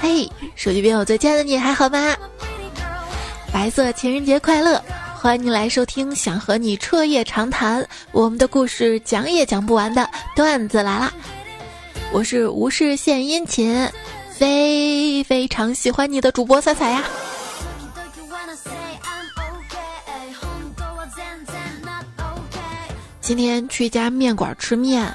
嘿，手机边我最亲爱的你还好吗？白色情人节快乐！欢迎你来收听，想和你彻夜长谈我们的故事，讲也讲不完的段子来啦！我是无事献殷勤，非非常喜欢你的主播彩彩呀。今天去一家面馆吃面，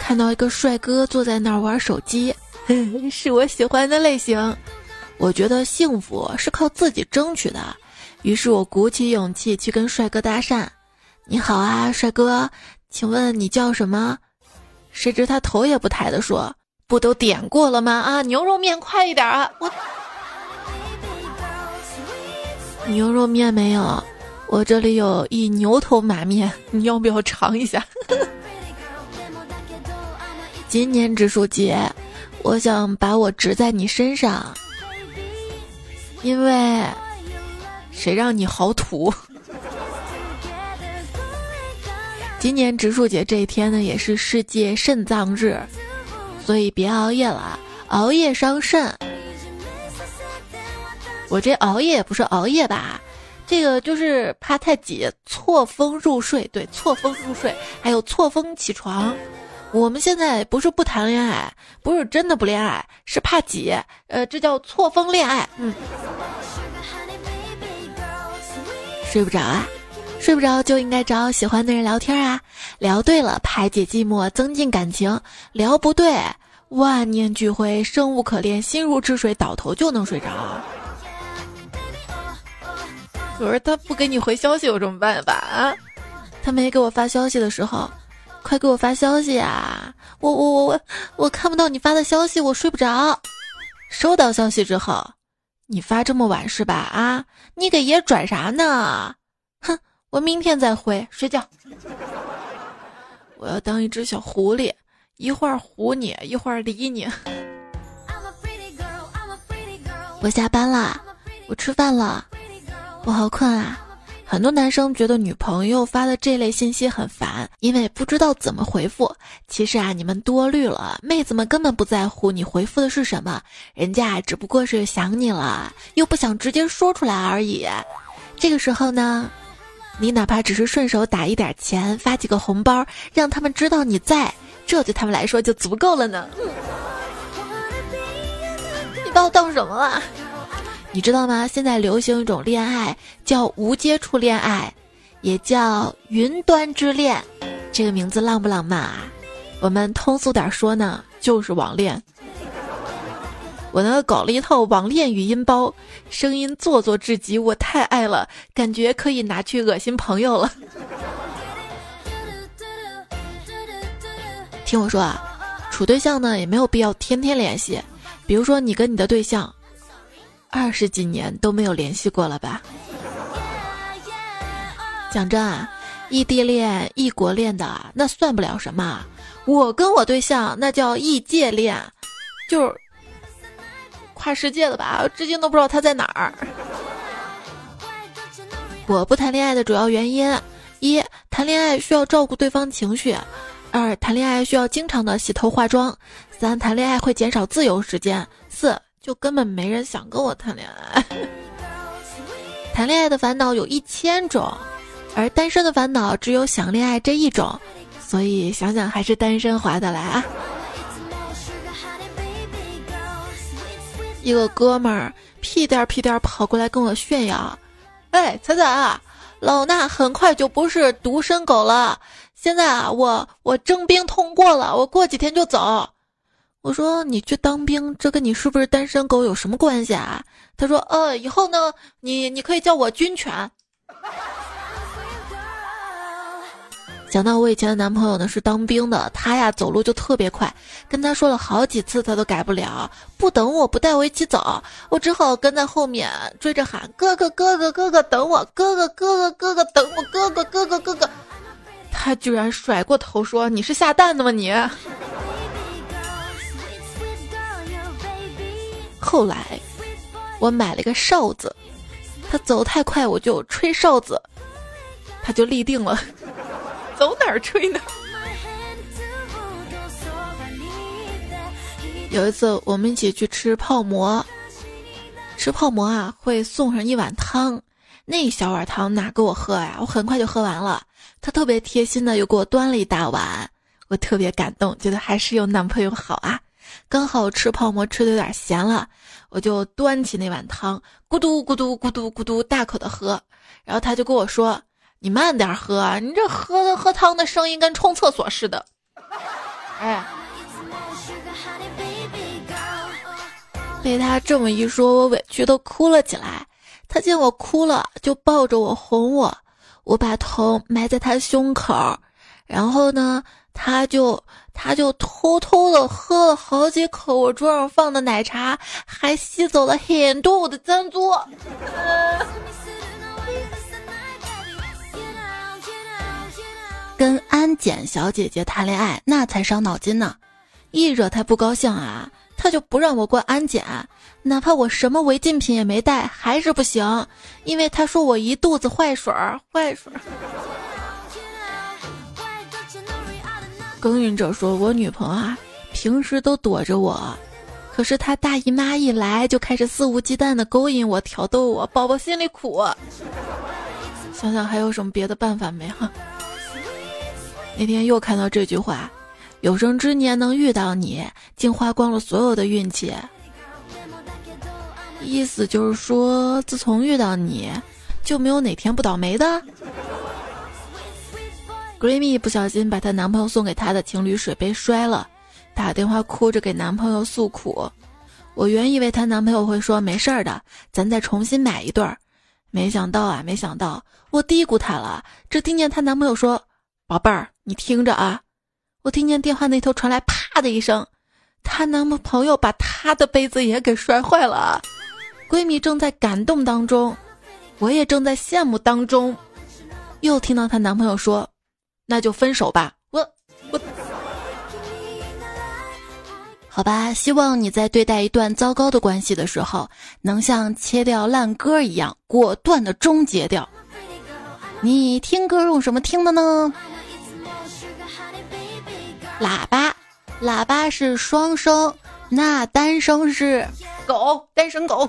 看到一个帅哥坐在那儿玩手机，是我喜欢的类型。我觉得幸福是靠自己争取的。于是我鼓起勇气去跟帅哥搭讪：“你好啊，帅哥，请问你叫什么？”谁知他头也不抬的说：“不都点过了吗？啊，牛肉面快一点啊！我牛肉面没有，我这里有一牛头马面，你要不要尝一下？” 今年植树节，我想把我植在你身上，因为。谁让你好土？今年植树节这一天呢，也是世界肾脏日，所以别熬夜了，熬夜伤肾。我这熬夜也不是熬夜吧？这个就是怕太挤，错峰入睡。对，错峰入睡，还有错峰起床。我们现在不是不谈恋爱，不是真的不恋爱，是怕挤。呃，这叫错峰恋爱。嗯。睡不着啊，睡不着就应该找喜欢的人聊天啊，聊对了排解寂寞，增进感情；聊不对，万念俱灰，生无可恋，心如止水，倒头就能睡着。可是他不给你回消息有什么办法啊？他没给我发消息的时候，快给我发消息啊！我我我我我看不到你发的消息，我睡不着。收到消息之后。你发这么晚是吧？啊，你给爷转啥呢？哼，我明天再回，睡觉。我要当一只小狐狸，一会儿唬你，一会儿理你。我下班了，我吃饭了，我好困啊。很多男生觉得女朋友发的这类信息很烦，因为不知道怎么回复。其实啊，你们多虑了，妹子们根本不在乎你回复的是什么，人家只不过是想你了，又不想直接说出来而已。这个时候呢，你哪怕只是顺手打一点钱，发几个红包，让他们知道你在，这对他们来说就足够了呢。你把我当什么了？你知道吗？现在流行一种恋爱叫无接触恋爱，也叫云端之恋。这个名字浪不浪漫啊？我们通俗点说呢，就是网恋。我呢搞了一套网恋语音包，声音做作至极，我太爱了，感觉可以拿去恶心朋友了。听我说啊，处对象呢也没有必要天天联系，比如说你跟你的对象。二十几年都没有联系过了吧？讲真啊，异地恋、异国恋的那算不了什么。我跟我对象那叫异界恋，就是跨世界的吧？至今都不知道他在哪儿。我不谈恋爱的主要原因：一、谈恋爱需要照顾对方情绪；二、谈恋爱需要经常的洗头化妆；三、谈恋爱会减少自由时间；四。就根本没人想跟我谈恋爱。谈恋爱的烦恼有一千种，而单身的烦恼只有想恋爱这一种，所以想想还是单身划得来啊。一个哥们儿屁颠儿屁颠儿跑过来跟我炫耀：“哎，彩彩啊，老衲很快就不是独身狗了，现在啊，我我征兵通过了，我过几天就走。”我说你去当兵，这跟你是不是单身狗有什么关系啊？他说，呃，以后呢，你你可以叫我军犬。想到我以前的男朋友呢是当兵的，他呀走路就特别快，跟他说了好几次他都改不了，不等我不带我一起走，我只好跟在后面追着喊哥哥哥哥哥哥等我，哥哥哥哥哥哥等我，哥哥哥哥哥哥，他居然甩过头说你是下蛋的吗你？后来，我买了个哨子，他走太快，我就吹哨子，他就立定了，走哪儿吹呢？有一次我们一起去吃泡馍，吃泡馍啊会送上一碗汤，那小碗汤哪够我喝呀？我很快就喝完了。他特别贴心的又给我端了一大碗，我特别感动，觉得还是有男朋友好啊。刚好吃泡馍吃的有点咸了，我就端起那碗汤，咕嘟咕嘟咕嘟咕嘟大口的喝，然后他就跟我说：“你慢点喝啊，你这喝的喝汤的声音跟冲厕所似的。”哎，被他这么一说，我委屈的哭了起来。他见我哭了，就抱着我哄我。我把头埋在他胸口，然后呢，他就他就偷偷的喝了好几口我桌上放的奶茶，还吸走了很多我的珍珠。跟安检小姐姐谈恋爱，那才伤脑筋呢。一惹她不高兴啊，她就不让我过安检，哪怕我什么违禁品也没带，还是不行，因为她说我一肚子坏水儿，坏水儿。耕耘者说，我女朋友啊，平时都躲着我，可是她大姨妈一来，就开始肆无忌惮的勾引我，挑逗我，宝宝心里苦。想想还有什么别的办法没哈？那天又看到这句话：“有生之年能遇到你，竟花光了所有的运气。”意思就是说，自从遇到你，就没有哪天不倒霉的。闺蜜不小心把她男朋友送给她的情侣水杯摔了，打电话哭着给男朋友诉苦。我原以为她男朋友会说没事儿的，咱再重新买一对儿，没想到啊，没想到我低估她了，只听见她男朋友说。宝贝儿，你听着啊！我听见电话那头传来“啪”的一声，她男朋友把她的杯子也给摔坏了。闺蜜正在感动当中，我也正在羡慕当中，又听到她男朋友说：“那就分手吧。”我我，好吧，希望你在对待一段糟糕的关系的时候，能像切掉烂歌一样果断的终结掉。你听歌用什么听的呢？喇叭，喇叭是双声，那单声是狗，单身狗。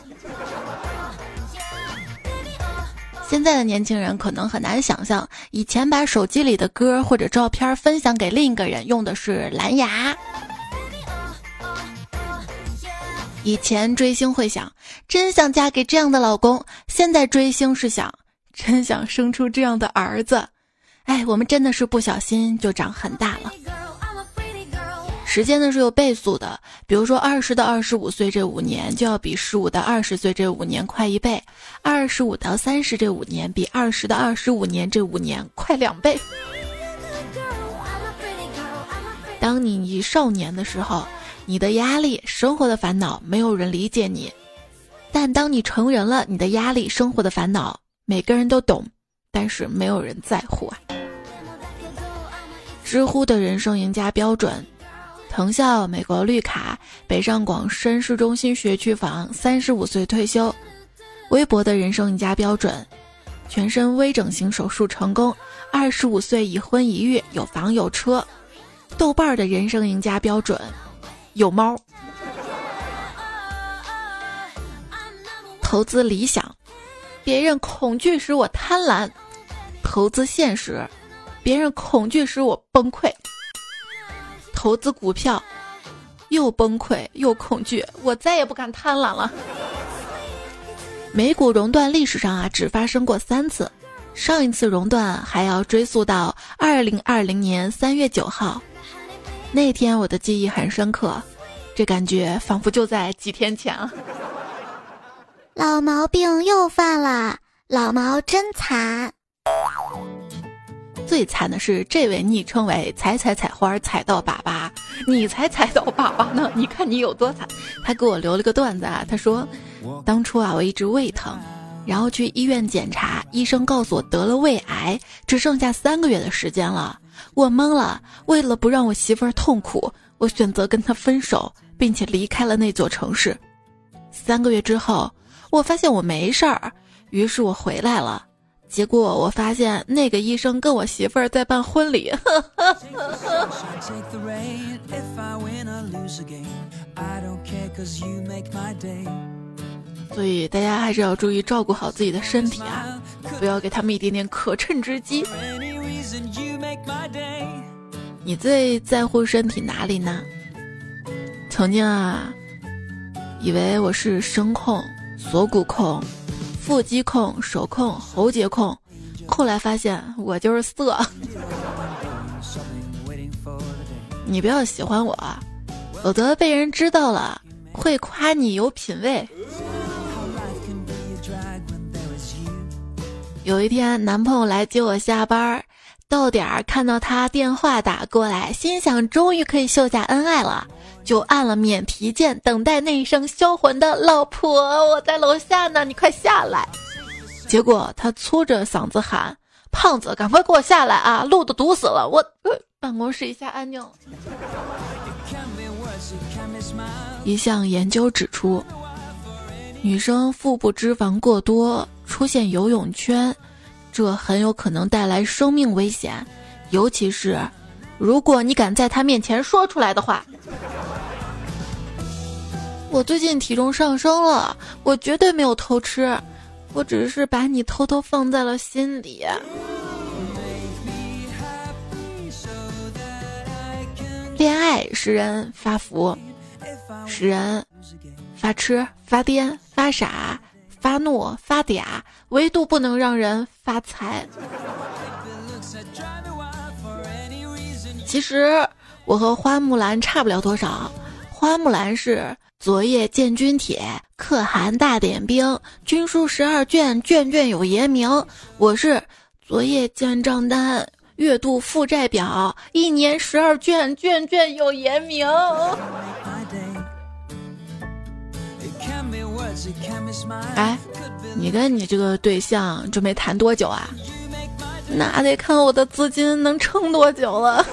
现在的年轻人可能很难想象，以前把手机里的歌或者照片分享给另一个人用的是蓝牙。以前追星会想，真想嫁给这样的老公；现在追星是想，真想生出这样的儿子。哎，我们真的是不小心就长很大了。时间呢是有倍速的，比如说二十到二十五岁这五年就要比十五到二十岁这五年快一倍，二十五到三十这五年比二十到二十五年这五年快两倍。当你一少年的时候，你的压力、生活的烦恼没有人理解你；但当你成人了，你的压力、生活的烦恼每个人都懂，但是没有人在乎啊。知乎的人生赢家标准。藤校美国绿卡，北上广深市中心学区房，三十五岁退休。微博的人生赢家标准：全身微整形手术成功，二十五岁已婚已育，有房有车。豆瓣的人生赢家标准：有猫。投资理想，别人恐惧使我贪婪；投资现实，别人恐惧使我崩溃。投资股票，又崩溃又恐惧，我再也不敢贪婪了。美股熔断历史上啊，只发生过三次，上一次熔断还要追溯到二零二零年三月九号，那天我的记忆很深刻，这感觉仿佛就在几天前啊。老毛病又犯了，老毛真惨。最惨的是这位昵称为“踩踩踩花踩到粑粑”，你才踩到粑粑呢！你看你有多惨。他给我留了个段子啊，他说：“当初啊，我一直胃疼，然后去医院检查，医生告诉我得了胃癌，只剩下三个月的时间了。我懵了，为了不让我媳妇儿痛苦，我选择跟他分手，并且离开了那座城市。三个月之后，我发现我没事儿，于是我回来了。”结果我发现那个医生跟我媳妇儿在办婚礼。所以大家还是要注意照顾好自己的身体啊，不要给他们一点点可乘之机。你最在乎身体哪里呢？曾经啊，以为我是声控、锁骨控、腹肌控、手控、喉结控，后来发现我就是色。你不要喜欢我，否则被人知道了会夸你有品位。有一天，男朋友来接我下班，到点儿看到他电话打过来，心想终于可以秀下恩爱了，就按了免提键，等待那一声销魂的“老婆，我在楼下呢，你快下来”。结果他粗着嗓子喊：“胖子，赶快给我下来啊，路都堵死了！”我办公室一下安静。一项研究指出，女生腹部脂肪过多。出现游泳圈，这很有可能带来生命危险，尤其是如果你敢在她面前说出来的话。我最近体重上升了，我绝对没有偷吃，我只是把你偷偷放在了心里。恋爱使人发福，使人发痴、发癫、发傻。发怒发嗲，唯独不能让人发财。其实我和花木兰差不了多少。花木兰是昨夜见军帖，可汗大点兵，军书十二卷，卷卷有爷名。我是昨夜见账单，月度负债表，一年十二卷，卷卷有爷名。哎，你跟你这个对象准备谈多久啊？那得看我的资金能撑多久了。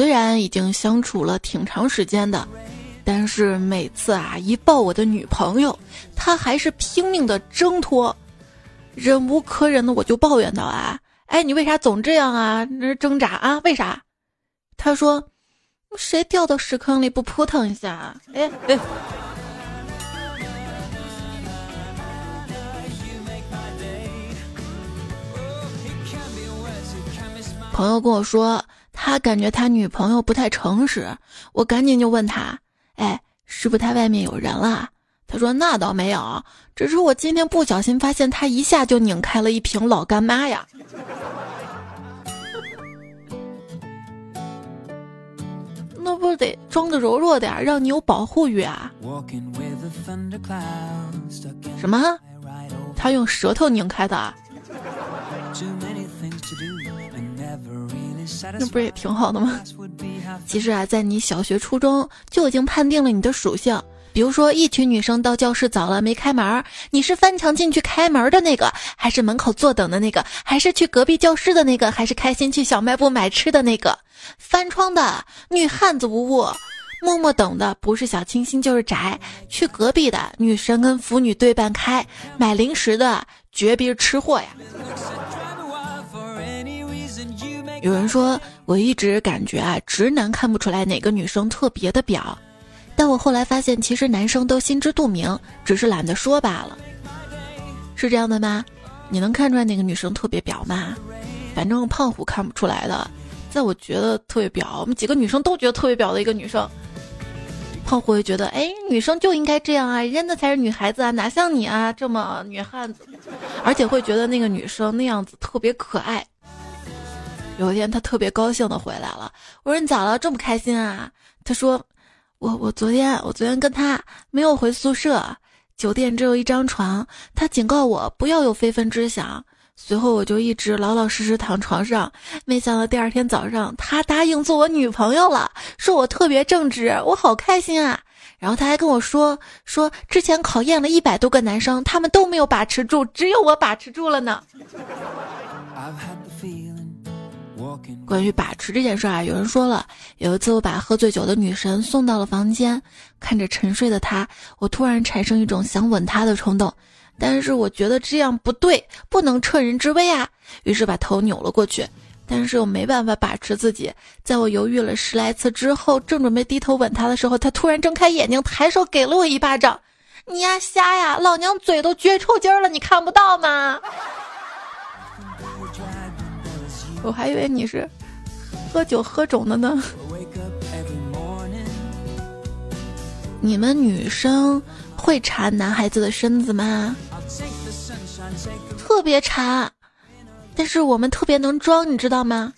虽然已经相处了挺长时间的，但是每次啊一抱我的女朋友，他还是拼命的挣脱，忍无可忍的我就抱怨道啊，哎，你为啥总这样啊？那挣扎啊？为啥？他说：“谁掉到屎坑里不扑腾一下？”哎哎，朋友跟我说，他感觉他女朋友不太诚实，我赶紧就问他：“哎，是不是他外面有人了？”他说：“那倒没有，只是我今天不小心发现他一下就拧开了一瓶老干妈呀。”那不得装的柔弱点，让你有保护欲啊？什么？他用舌头拧开的？那不是也挺好的吗？其实啊，在你小学、初中就已经判定了你的属性。比如说，一群女生到教室早了没开门，你是翻墙进去开门的那个，还是门口坐等的那个，还是去隔壁教室的那个，还是开心去小卖部买吃的那个？翻窗的女汉子无误，默默等的不是小清新就是宅。去隔壁的女神跟腐女对半开，买零食的绝逼是吃货呀。有人说，我一直感觉啊，直男看不出来哪个女生特别的表。但我后来发现，其实男生都心知肚明，只是懒得说罢了。是这样的吗？你能看出来哪个女生特别表吗？反正胖虎看不出来的，在我觉得特别表，我们几个女生都觉得特别表的一个女生。胖虎会觉得，哎，女生就应该这样啊，人家那才是女孩子啊，哪像你啊这么女汉子？而且会觉得那个女生那样子特别可爱。有一天他特别高兴的回来了，我说你咋了，这么开心啊？他说。我我昨天我昨天跟他没有回宿舍，酒店只有一张床，他警告我不要有非分之想。随后我就一直老老实实躺床上，没想到第二天早上他答应做我女朋友了，说我特别正直，我好开心啊！然后他还跟我说说之前考验了一百多个男生，他们都没有把持住，只有我把持住了呢。关于把持这件事啊，有人说了，有一次我把喝醉酒的女神送到了房间，看着沉睡的她，我突然产生一种想吻她的冲动，但是我觉得这样不对，不能趁人之危啊，于是把头扭了过去，但是又没办法把持自己，在我犹豫了十来次之后，正准备低头吻她的时候，她突然睁开眼睛，抬手给了我一巴掌，你呀瞎呀，老娘嘴都撅抽筋了，你看不到吗？我还以为你是喝酒喝肿的呢。你们女生会查男孩子的身子吗？特别查，但是我们特别能装，你知道吗？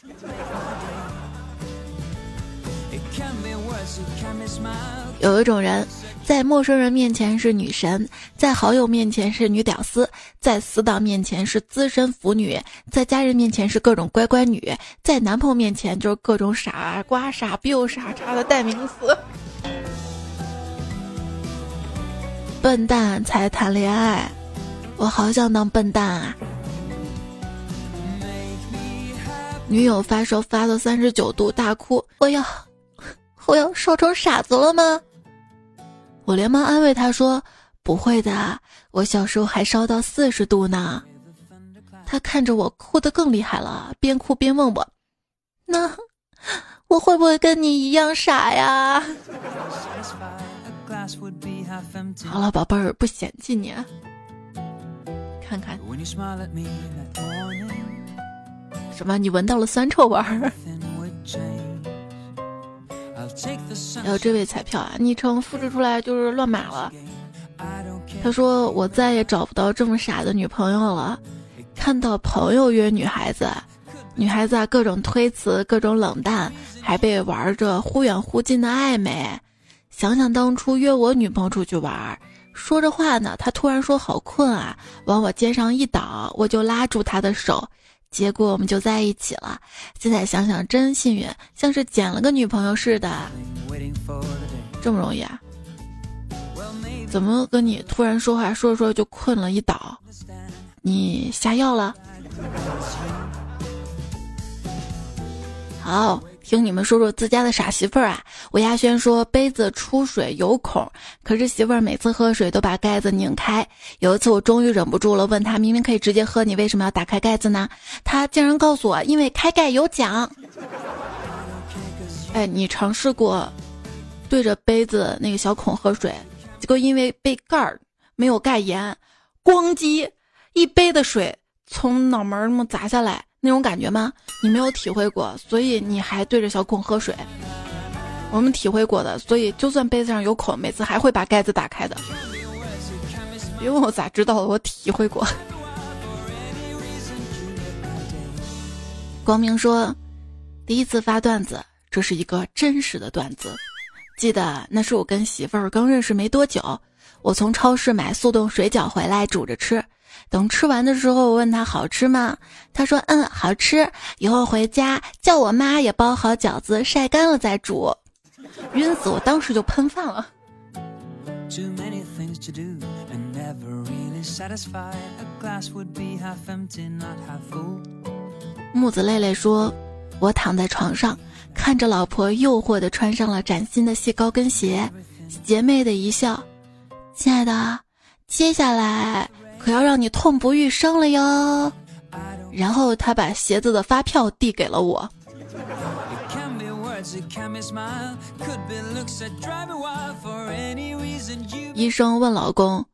有一种人。在陌生人面前是女神，在好友面前是女屌丝，在死党面前是资深腐女，在家人面前是各种乖乖女，在男朋友面前就是各种傻瓜、傻逼、傻叉的代名词。笨蛋才谈恋爱，我好想当笨蛋啊！女友发烧发到三十九度大哭，我要 我要烧成傻子了吗？我连忙安慰他说：“不会的，我小时候还烧到四十度呢。”他看着我哭得更厉害了，边哭边问我：“那我会不会跟你一样傻呀？”好了，宝贝儿，不嫌弃你。看看，什么？你闻到了酸臭味儿？还有这位彩票啊，昵称复制出来就是乱码了。他说我再也找不到这么傻的女朋友了。看到朋友约女孩子，女孩子啊各种推辞，各种冷淡，还被玩着忽远忽近的暧昧。想想当初约我女朋友出去玩，说着话呢，她突然说好困啊，往我肩上一倒，我就拉住她的手。结果我们就在一起了，现在想想真幸运，像是捡了个女朋友似的。这么容易啊？怎么跟你突然说话说着说着就困了一倒？你下药了？好。听你们说说自家的傻媳妇儿啊！我亚轩说杯子出水有孔，可是媳妇儿每次喝水都把盖子拧开。有一次我终于忍不住了，问他明明可以直接喝，你为什么要打开盖子呢？他竟然告诉我，因为开盖有奖。哎，你尝试过对着杯子那个小孔喝水，结果因为杯盖儿没有盖严，咣叽，一杯的水从脑门儿那么砸下来。那种感觉吗？你没有体会过，所以你还对着小孔喝水。我们体会过的，所以就算杯子上有孔，每次还会把盖子打开的。别问我咋知道的，我体会过。光明说，第一次发段子，这是一个真实的段子。记得那是我跟媳妇儿刚认识没多久，我从超市买速冻水饺回来煮着吃。等吃完的时候，我问他好吃吗？他说：“嗯，好吃。以后回家叫我妈也包好饺子，晒干了再煮。”晕死！我当时就喷饭了。木子累累说：“我躺在床上，看着老婆诱惑的穿上了崭新的细高跟鞋，邪魅的一笑，亲爱的，接下来。”可要让你痛不欲生了哟！然后他把鞋子的发票递给了我。医生问老公：“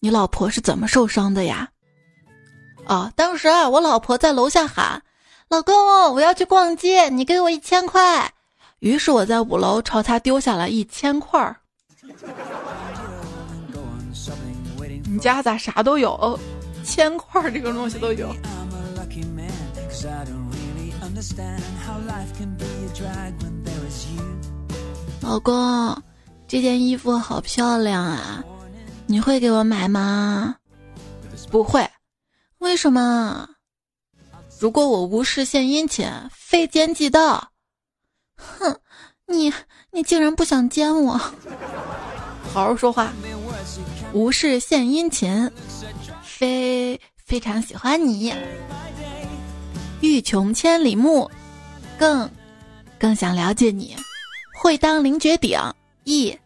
你老婆是怎么受伤的呀？”哦，当时啊，我老婆在楼下喊：“老公，我要去逛街，你给我一千块。”于是我在五楼朝他丢下了一千块儿。你家咋啥都有？铅块这个东西都有。老公，这件衣服好漂亮啊！你会给我买吗？不会。为什么？如果我无事献殷勤，非奸即盗。哼，你你竟然不想奸我？好好说话。无事献殷勤，非非常喜欢你。欲穷千里目，更更想了解你。会当凌绝顶，一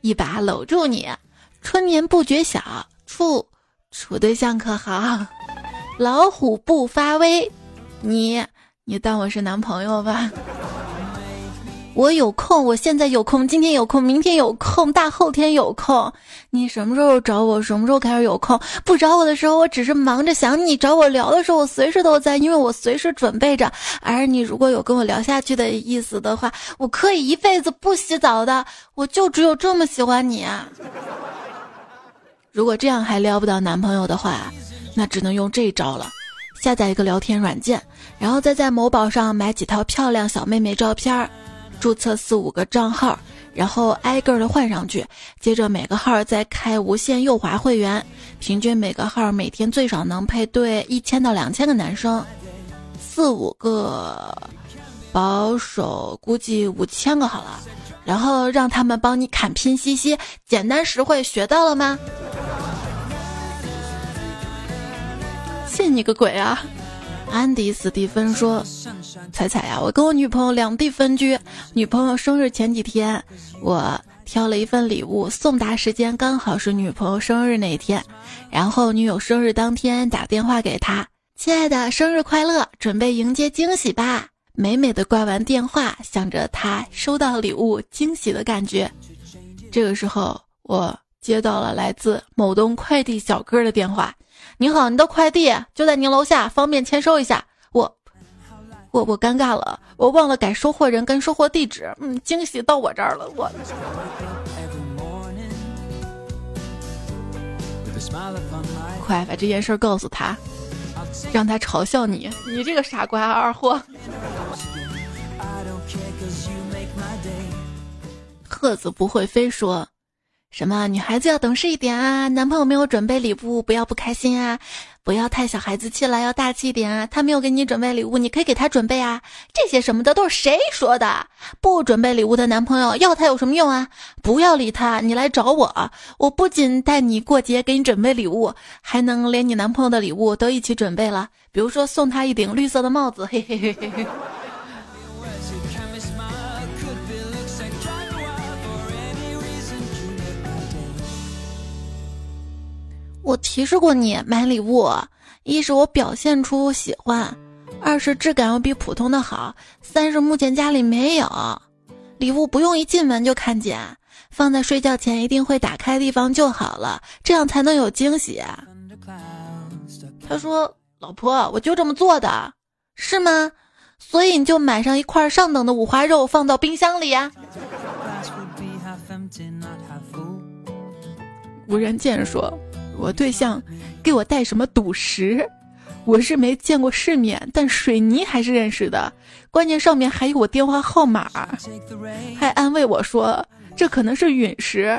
一把搂住你。春眠不觉晓，处处对象可好？老虎不发威，你你当我是男朋友吧？我有空，我现在有空，今天有空，明天有空，大后天有空。你什么时候找我？什么时候开始有空？不找我的时候，我只是忙着想你；找我聊的时候，我随时都在，因为我随时准备着。而你如果有跟我聊下去的意思的话，我可以一辈子不洗澡的。我就只有这么喜欢你。如果这样还撩不到男朋友的话，那只能用这招了：下载一个聊天软件，然后再在某宝上买几套漂亮小妹妹照片儿。注册四五个账号，然后挨个的换上去，接着每个号再开无限右滑会员，平均每个号每天最少能配对一千到两千个男生，四五个，保守估计五千个好了，然后让他们帮你砍拼夕夕，简单实惠，学到了吗？信你个鬼啊！安迪·斯蒂芬说：“彩彩呀，我跟我女朋友两地分居，女朋友生日前几天，我挑了一份礼物，送达时间刚好是女朋友生日那天，然后女友生日当天打电话给她，亲爱的，生日快乐，准备迎接惊喜吧。美美的挂完电话，想着她收到礼物惊喜的感觉，这个时候我接到了来自某东快递小哥的电话。”您好，你的快递就在您楼下，方便签收一下。我，我，我尴尬了，我忘了改收货人跟收货地址。嗯，惊喜到我这儿了，我。快把这件事告诉他，让他嘲笑你，你这个傻瓜二货。鹤子不会飞说。什么女孩子要懂事一点啊？男朋友没有准备礼物，不要不开心啊！不要太小孩子气了，要大气一点啊！他没有给你准备礼物，你可以给他准备啊！这些什么的都是谁说的？不准备礼物的男朋友要他有什么用啊？不要理他，你来找我，我不仅带你过节，给你准备礼物，还能连你男朋友的礼物都一起准备了，比如说送他一顶绿色的帽子，嘿嘿嘿嘿嘿我提示过你买礼物，一是我表现出喜欢，二是质感要比普通的好，三是目前家里没有礼物，不用一进门就看见，放在睡觉前一定会打开的地方就好了，这样才能有惊喜。他说：“老婆，我就这么做的，是吗？所以你就买上一块上等的五花肉放到冰箱里呀。”无人见说。我对象给我带什么赌石，我是没见过世面，但水泥还是认识的。关键上面还有我电话号码，还安慰我说这可能是陨石，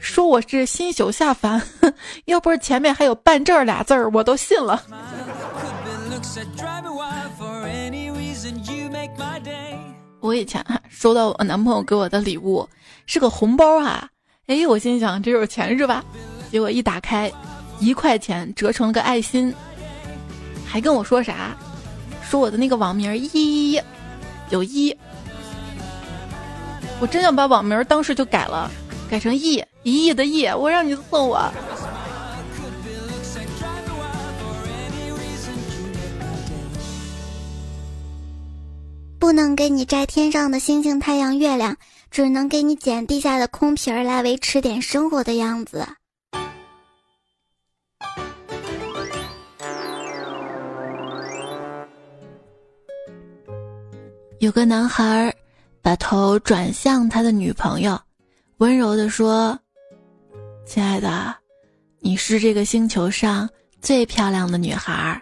说我是新宿下凡。要不是前面还有办证俩字儿，我都信了。我以前收到我男朋友给我的礼物是个红包啊，哎，我心想这有钱是吧？结果一打开，一块钱折成了个爱心，还跟我说啥？说我的那个网名一有一，我真想把网名当时就改了，改成亿一亿的亿。我让你送我，不能给你摘天上的星星、太阳、月亮，只能给你捡地下的空瓶儿来维持点生活的样子。有个男孩把头转向他的女朋友，温柔地说：“亲爱的，你是这个星球上最漂亮的女孩。”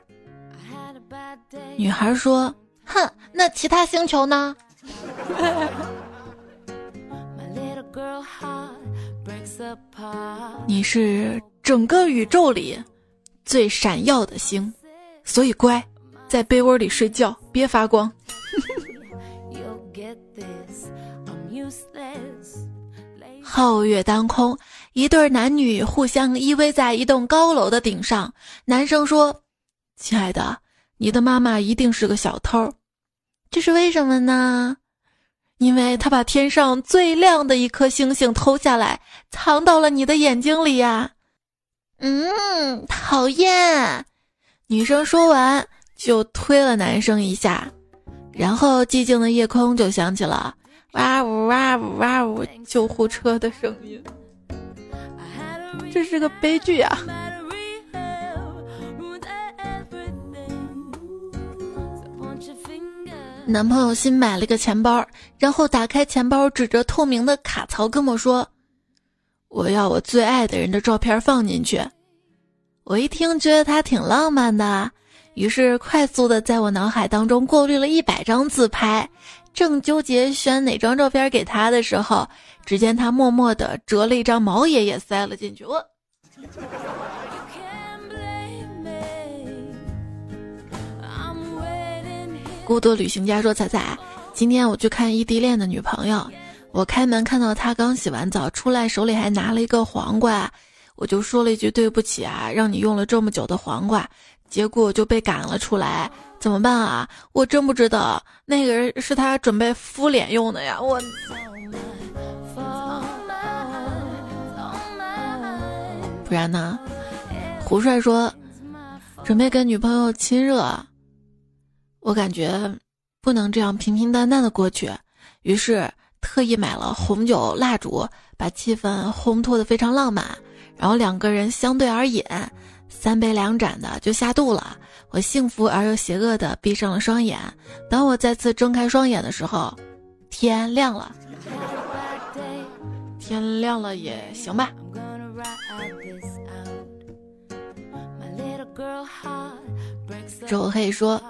女孩说：“哼，那其他星球呢？” 你是整个宇宙里最闪耀的星，所以乖，在被窝里睡觉，别发光。皓月当空，一对男女互相依偎在一栋高楼的顶上。男生说：“亲爱的，你的妈妈一定是个小偷。”这是为什么呢？因为他把天上最亮的一颗星星偷下来，藏到了你的眼睛里呀。嗯，讨厌。女生说完就推了男生一下，然后寂静的夜空就响起了哇呜哇呜哇呜救护车的声音。这是个悲剧啊！男朋友新买了个钱包，然后打开钱包，指着透明的卡槽跟我说：“我要我最爱的人的照片放进去。”我一听觉得他挺浪漫的，于是快速的在我脑海当中过滤了一百张自拍，正纠结选哪张照片给他的时候，只见他默默的折了一张毛爷爷塞了进去。我。孤独旅行家说：“彩彩，今天我去看异地恋的女朋友，我开门看到她刚洗完澡出来，手里还拿了一个黄瓜，我就说了一句对不起啊，让你用了这么久的黄瓜，结果就被赶了出来，怎么办啊？我真不知道那个人是他准备敷脸用的呀，我。不然呢？胡帅说，准备跟女朋友亲热。”我感觉不能这样平平淡淡的过去，于是特意买了红酒蜡烛，把气氛烘托的非常浪漫。然后两个人相对而饮，三杯两盏的就下肚了。我幸福而又邪恶的闭上了双眼。当我再次睁开双眼的时候，天亮了。天亮了也行吧。周黑说。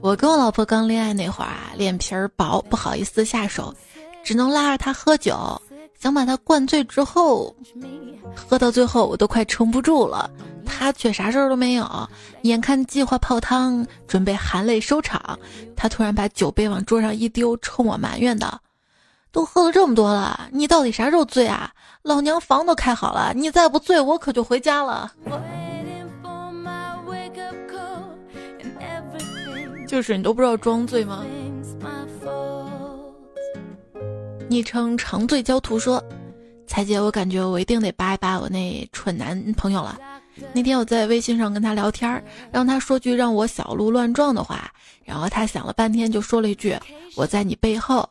我跟我老婆刚恋爱那会儿啊，脸皮儿薄，不好意思下手，只能拉着她喝酒，想把她灌醉之后，喝到最后我都快撑不住了，她却啥事儿都没有。眼看计划泡汤，准备含泪收场，他突然把酒杯往桌上一丢，冲我埋怨道：“都喝了这么多了，你到底啥时候醉啊？老娘房都开好了，你再不醉，我可就回家了。”就是你都不知道装醉吗？昵称长醉焦图说：“彩姐，我感觉我一定得扒一扒我那蠢男朋友了。那天我在微信上跟他聊天，让他说句让我小鹿乱撞的话，然后他想了半天就说了一句‘我在你背后’，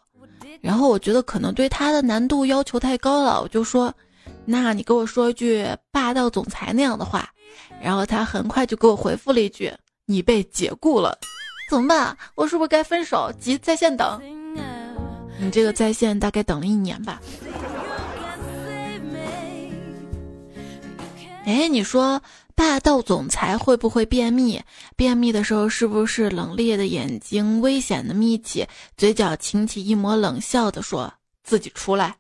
然后我觉得可能对他的难度要求太高了，我就说‘那你给我说一句霸道总裁那样的话’，然后他很快就给我回复了一句‘你被解雇了’。”怎么办？我是不是该分手？急在线等。你这个在线大概等了一年吧。哎，你说霸道总裁会不会便秘？便秘的时候是不是冷冽的眼睛危险的眯起，嘴角噙起一抹冷笑的说自己出来？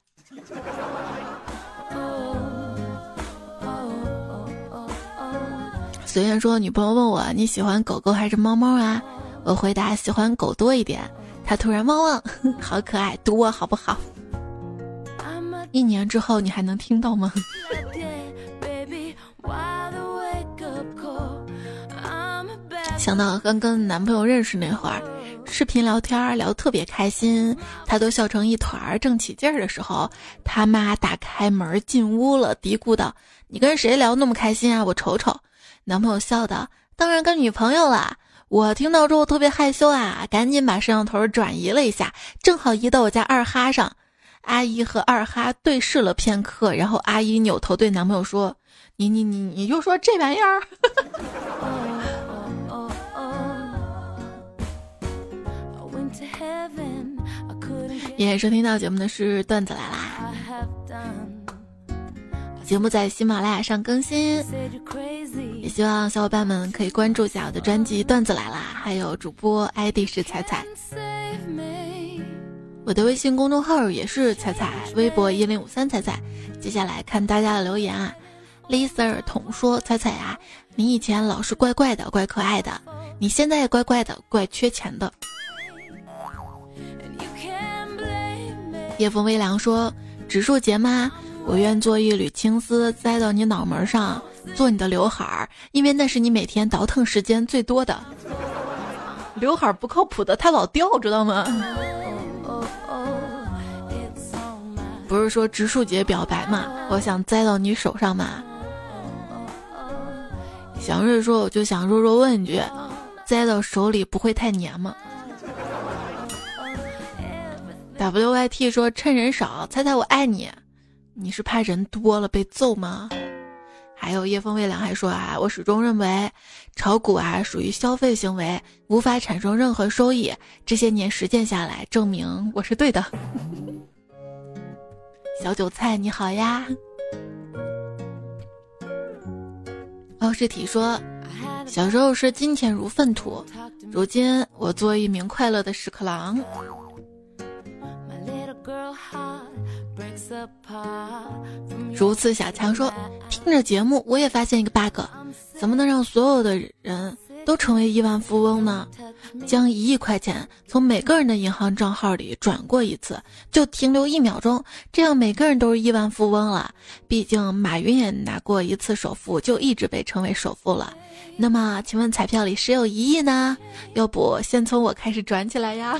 随便说，女朋友问我你喜欢狗狗还是猫猫啊？我回答喜欢狗多一点，他突然汪汪，好可爱，读我好不好？一年之后你还能听到吗？想到刚跟男朋友认识那会儿，视频聊天聊特别开心，他都笑成一团儿，正起劲儿的时候，他妈打开门进屋了，嘀咕道：“你跟谁聊那么开心啊？我瞅瞅。”男朋友笑道：“当然跟女朋友了。”我听到之后特别害羞啊，赶紧把摄像头转移了一下，正好移到我家二哈上。阿姨和二哈对视了片刻，然后阿姨扭头对男朋友说：“你你你你就说这玩意儿。” 也收听到节目的是段子来啦。节目在喜马拉雅上更新，也希望小伙伴们可以关注一下我的专辑《段子来啦》，还有主播 ID 是彩彩，我的微信公众号也是彩彩，微博一零五三彩彩。接下来看大家的留言啊，Lisa 统说：“彩彩啊，你以前老是怪怪的，怪可爱的，你现在也怪怪的，怪缺钱的。”夜风微凉说：“植树节吗？”我愿做一缕青丝，栽到你脑门上，做你的刘海儿，因为那是你每天倒腾时间最多的。刘海儿不靠谱的，它老掉，知道吗？不是说植树节表白嘛？我想栽到你手上嘛。祥瑞说，我就想弱弱问一句，栽到手里不会太黏吗？WYT 说，趁人少，猜猜我爱你，你是怕人多了被揍吗？还有夜风微凉还说啊，我始终认为炒股啊属于消费行为，无法产生任何收益。这些年实践下来，证明我是对的。小韭菜你好呀，奥氏体说，小时候是金钱如粪土，如今我做一名快乐的屎壳郎。如此小强说：“听着节目，我也发现一个 bug，怎么能让所有的人都成为亿万富翁呢？将一亿块钱从每个人的银行账号里转过一次，就停留一秒钟，这样每个人都是亿万富翁了。毕竟马云也拿过一次首富，就一直被称为首富了。那么，请问彩票里谁有一亿呢？要不先从我开始转起来呀？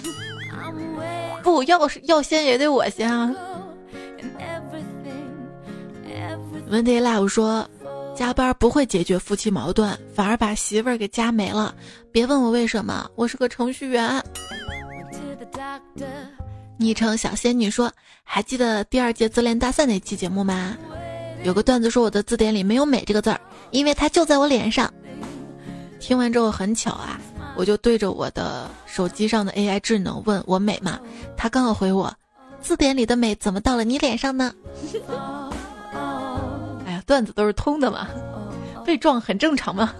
不要是要先也得我先啊。”文迪 love 说：“加班不会解决夫妻矛盾，反而把媳妇儿给加没了。别问我为什么，我是个程序员。”昵称小仙女说：“还记得第二届自恋大赛那期节目吗？有个段子说我的字典里没有‘美’这个字儿，因为它就在我脸上。听完之后很巧啊，我就对着我的手机上的 AI 智能问我美吗？他刚好回我：字典里的美怎么到了你脸上呢？”段子都是通的嘛，被撞很正常嘛。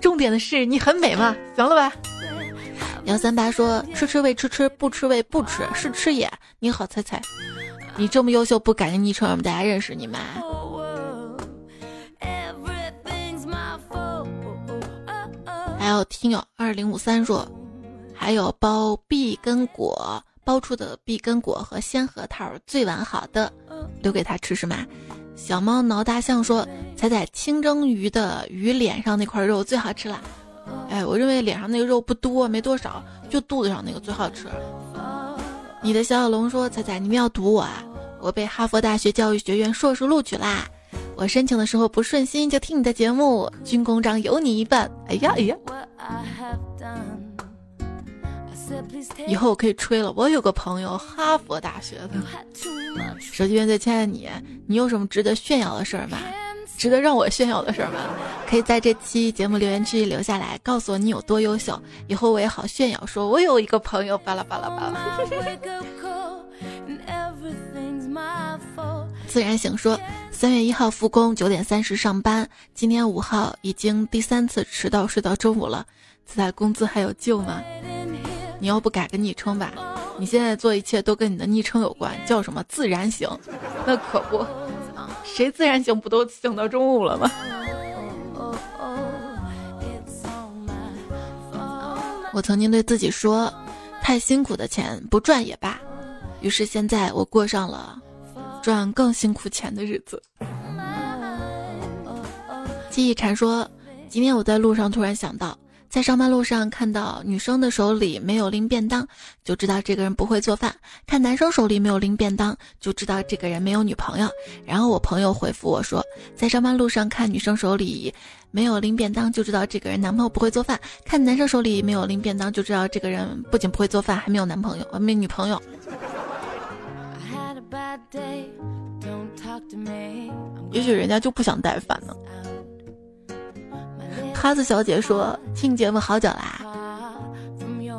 重点的是你很美嘛，行了吧？幺三八说吃吃喂吃吃不吃喂不吃是吃也。你好菜菜，你这么优秀不改个昵称让大家认识你吗？还有听友二零五三说，还有包碧根果包出的碧根果和鲜核桃最完好的，留给他吃是吗？小猫挠大象说：“彩彩清蒸鱼的鱼脸上那块肉最好吃了。”哎，我认为脸上那个肉不多，没多少，就肚子上那个最好吃。你的小小龙说：“彩彩，你们要赌我啊！我被哈佛大学教育学院硕士录取啦！我申请的时候不顺心，就听你的节目，军功章有你一半。”哎呀哎呀！以后我可以吹了。我有个朋友，哈佛大学的。手机边最亲爱的你，你有什么值得炫耀的事儿吗？值得让我炫耀的事儿吗？可以在这期节目留言区留下来，告诉我你有多优秀，以后我也好炫耀，说我有一个朋友，巴拉巴拉巴拉。自然醒说，三月一号复工，九点三十上班，今天五号已经第三次迟到，睡到中午了，此在工资还有救吗？你要不改个昵称吧？你现在做一切都跟你的昵称有关，叫什么自然醒？那可不，谁自然醒不都醒到中午了吗？我曾经对自己说，太辛苦的钱不赚也罢。于是现在我过上了赚更辛苦钱的日子。记忆禅说，今天我在路上突然想到。在上班路上看到女生的手里没有拎便当，就知道这个人不会做饭；看男生手里没有拎便当，就知道这个人没有女朋友。然后我朋友回复我说，在上班路上看女生手里没有拎便当，就知道这个人男朋友不会做饭；看男生手里没有拎便当，就知道这个人不仅不会做饭，还没有男朋友，没女朋友。也许人家就不想带饭呢。哈子小姐说：“听节目好久啦，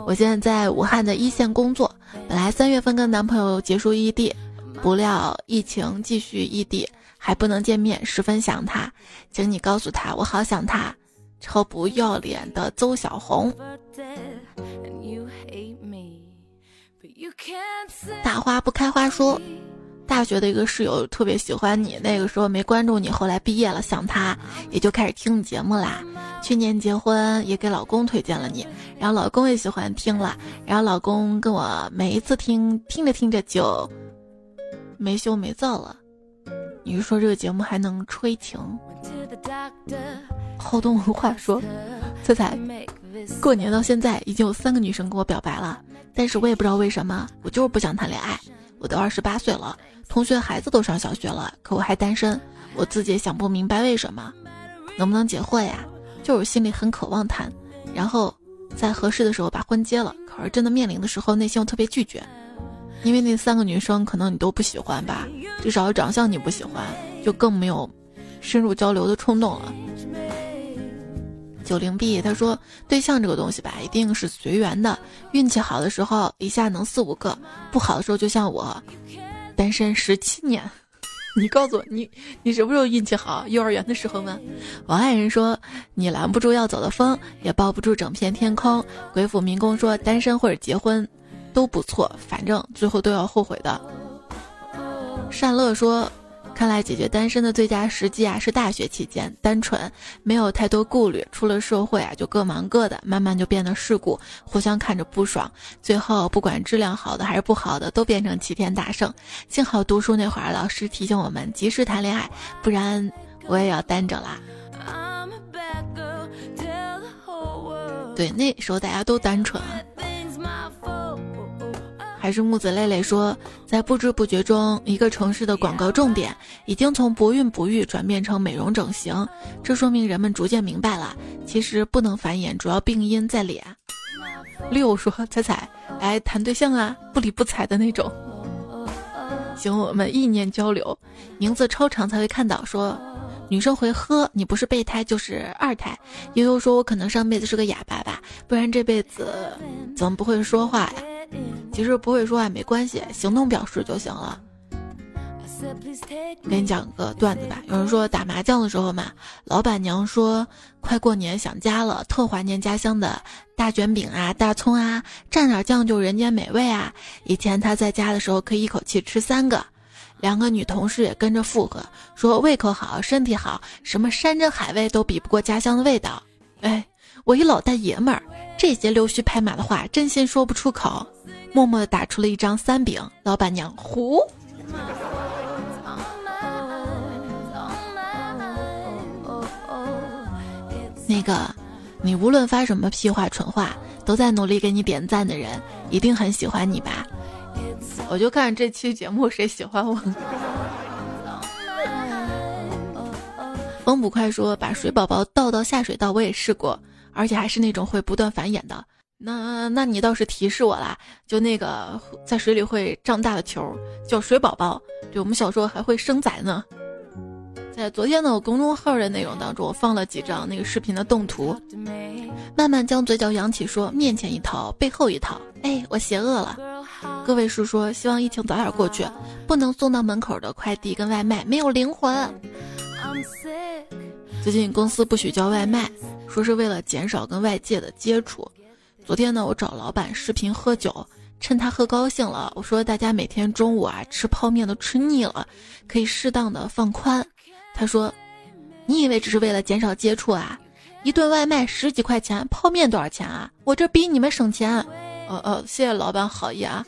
我现在在武汉的一线工作。本来三月份跟男朋友结束异地，不料疫情继续异地，还不能见面，十分想他，请你告诉他我好想他。”超不要脸的邹小红，大花不开花说。大学的一个室友特别喜欢你，那个时候没关注你，后来毕业了想他，也就开始听你节目啦。去年结婚也给老公推荐了你，然后老公也喜欢听了，然后老公跟我每一次听听着听着就没羞没臊了。你是说这个节目还能吹情？好动文化说。彩彩，过年到现在已经有三个女生跟我表白了，但是我也不知道为什么，我就是不想谈恋爱。我都二十八岁了，同学孩子都上小学了，可我还单身，我自己也想不明白为什么。能不能结婚呀？就是心里很渴望谈，然后在合适的时候把婚结了，可是真的面临的时候，内心又特别拒绝。因为那三个女生可能你都不喜欢吧，至少长相你不喜欢，就更没有深入交流的冲动了。九零 B 他说对象这个东西吧，一定是随缘的，运气好的时候一下能四五个，不好的时候就像我，单身十七年。你告诉我，你你什么时候运气好？幼儿园的时候吗？王爱人说你拦不住要走的风，也抱不住整片天空。鬼斧民工说单身或者结婚。都不错，反正最后都要后悔的。善乐说：“看来解决单身的最佳时机啊，是大学期间，单纯，没有太多顾虑。出了社会啊，就各忙各的，慢慢就变得世故，互相看着不爽。最后，不管质量好的还是不好的，都变成齐天大圣。幸好读书那会儿，老师提醒我们及时谈恋爱，不然我也要单着啦。对，那时候大家都单纯啊。”还是木子累累说，在不知不觉中，一个城市的广告重点已经从不孕不育转变成美容整形，这说明人们逐渐明白了，其实不能繁衍，主要病因在脸。六说彩彩来谈对象啊，不理不睬的那种。行，我们意念交流，名字超长才会看到。说女生回呵，你不是备胎就是二胎。悠悠说，我可能上辈子是个哑巴吧，不然这辈子怎么不会说话呀？其实不会说话没关系，行动表示就行了。给你讲个段子吧。有人说打麻将的时候嘛，老板娘说快过年想家了，特怀念家乡的大卷饼啊、大葱啊，蘸点酱就人间美味啊。以前他在家的时候可以一口气吃三个。两个女同事也跟着附和，说胃口好，身体好，什么山珍海味都比不过家乡的味道。哎，我一老大爷们儿，这些溜须拍马的话真心说不出口。默默地打出了一张三饼，老板娘胡。那个，你无论发什么屁话蠢话，都在努力给你点赞的人，一定很喜欢你吧？我就看这期节目谁喜欢我。风不快说，把水宝宝倒到下水道，我也试过，而且还是那种会不断繁衍的。那那你倒是提示我啦，就那个在水里会胀大的球叫水宝宝，对我们小时候还会生崽呢。在昨天的我公众号的内容当中，我放了几张那个视频的动图。慢慢将嘴角扬起，说面前一套，背后一套。哎，我邪恶了。各位叔说，希望疫情早点过去，不能送到门口的快递跟外卖没有灵魂。I'm sick. 最近公司不许叫外卖，说是为了减少跟外界的接触。昨天呢，我找老板视频喝酒，趁他喝高兴了，我说大家每天中午啊吃泡面都吃腻了，可以适当的放宽。他说：“你以为只是为了减少接触啊？一顿外卖十几块钱，泡面多少钱啊？我这比你们省钱。”呃呃，谢谢老板好意啊。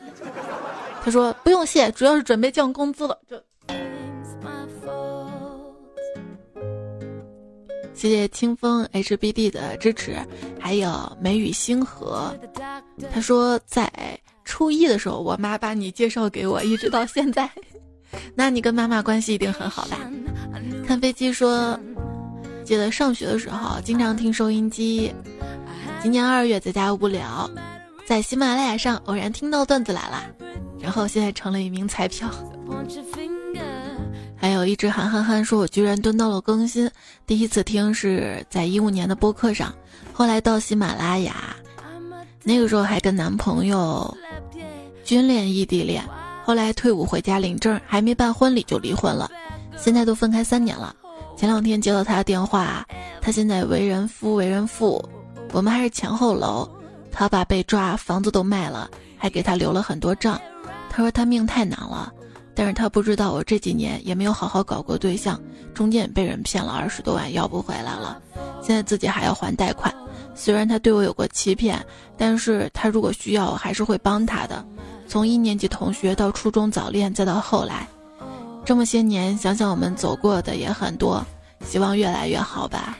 他说：“不用谢，主要是准备降工资了。”这。谢谢清风 HBD 的支持，还有梅雨星河。他说在初一的时候，我妈把你介绍给我，一直到现在。那你跟妈妈关系一定很好吧？看飞机说，记得上学的时候经常听收音机。今年二月在家无聊，在喜马拉雅上偶然听到段子来了，然后现在成了一名彩票。还有一只憨憨憨说：“我居然蹲到了更新，第一次听是在一五年的播客上，后来到喜马拉雅，那个时候还跟男朋友军恋异地恋，后来退伍回家领证，还没办婚礼就离婚了，现在都分开三年了。前两天接到他的电话，他现在为人夫为人父，我们还是前后楼，他爸被抓，房子都卖了，还给他留了很多账。他说他命太难了。”但是他不知道，我这几年也没有好好搞过对象，中间被人骗了二十多万，要不回来了。现在自己还要还贷款。虽然他对我有过欺骗，但是他如果需要，我还是会帮他的。从一年级同学到初中早恋，再到后来，这么些年，想想我们走过的也很多，希望越来越好吧。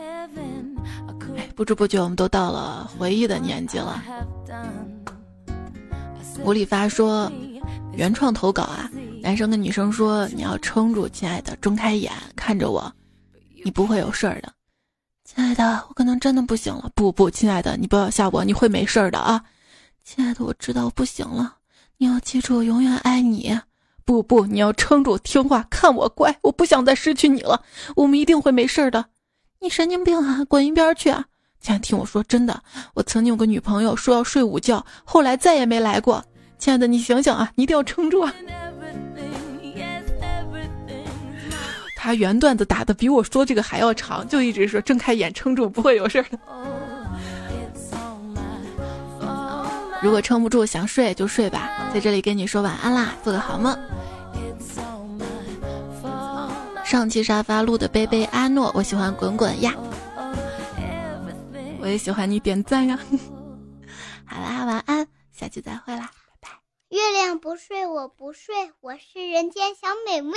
哎，不知不觉，我们都到了回忆的年纪了。吴理发说：“原创投稿啊，男生跟女生说，你要撑住，亲爱的，睁开眼看着我，你不会有事儿的。亲爱的，我可能真的不行了。不不，亲爱的，你不要吓我，你会没事儿的啊。亲爱的，我知道我不行了，你要记住，我永远爱你。不不，你要撑住，听话，看我乖，我不想再失去你了。我们一定会没事儿的。你神经病啊，滚一边去啊！”亲爱的，听我说，真的，我曾经有个女朋友说要睡午觉，后来再也没来过。亲爱的，你醒醒啊，你一定要撑住啊！他原段子打的比我说这个还要长，就一直说睁开眼，撑住，不会有事的。如果撑不住想睡就睡吧，在这里跟你说晚安啦，做个好梦。上期沙发录的贝贝阿诺，我喜欢滚滚呀。我也喜欢你点赞呀！好啦，晚安，下期再会啦，拜拜。月亮不睡，我不睡，我是人间小美味。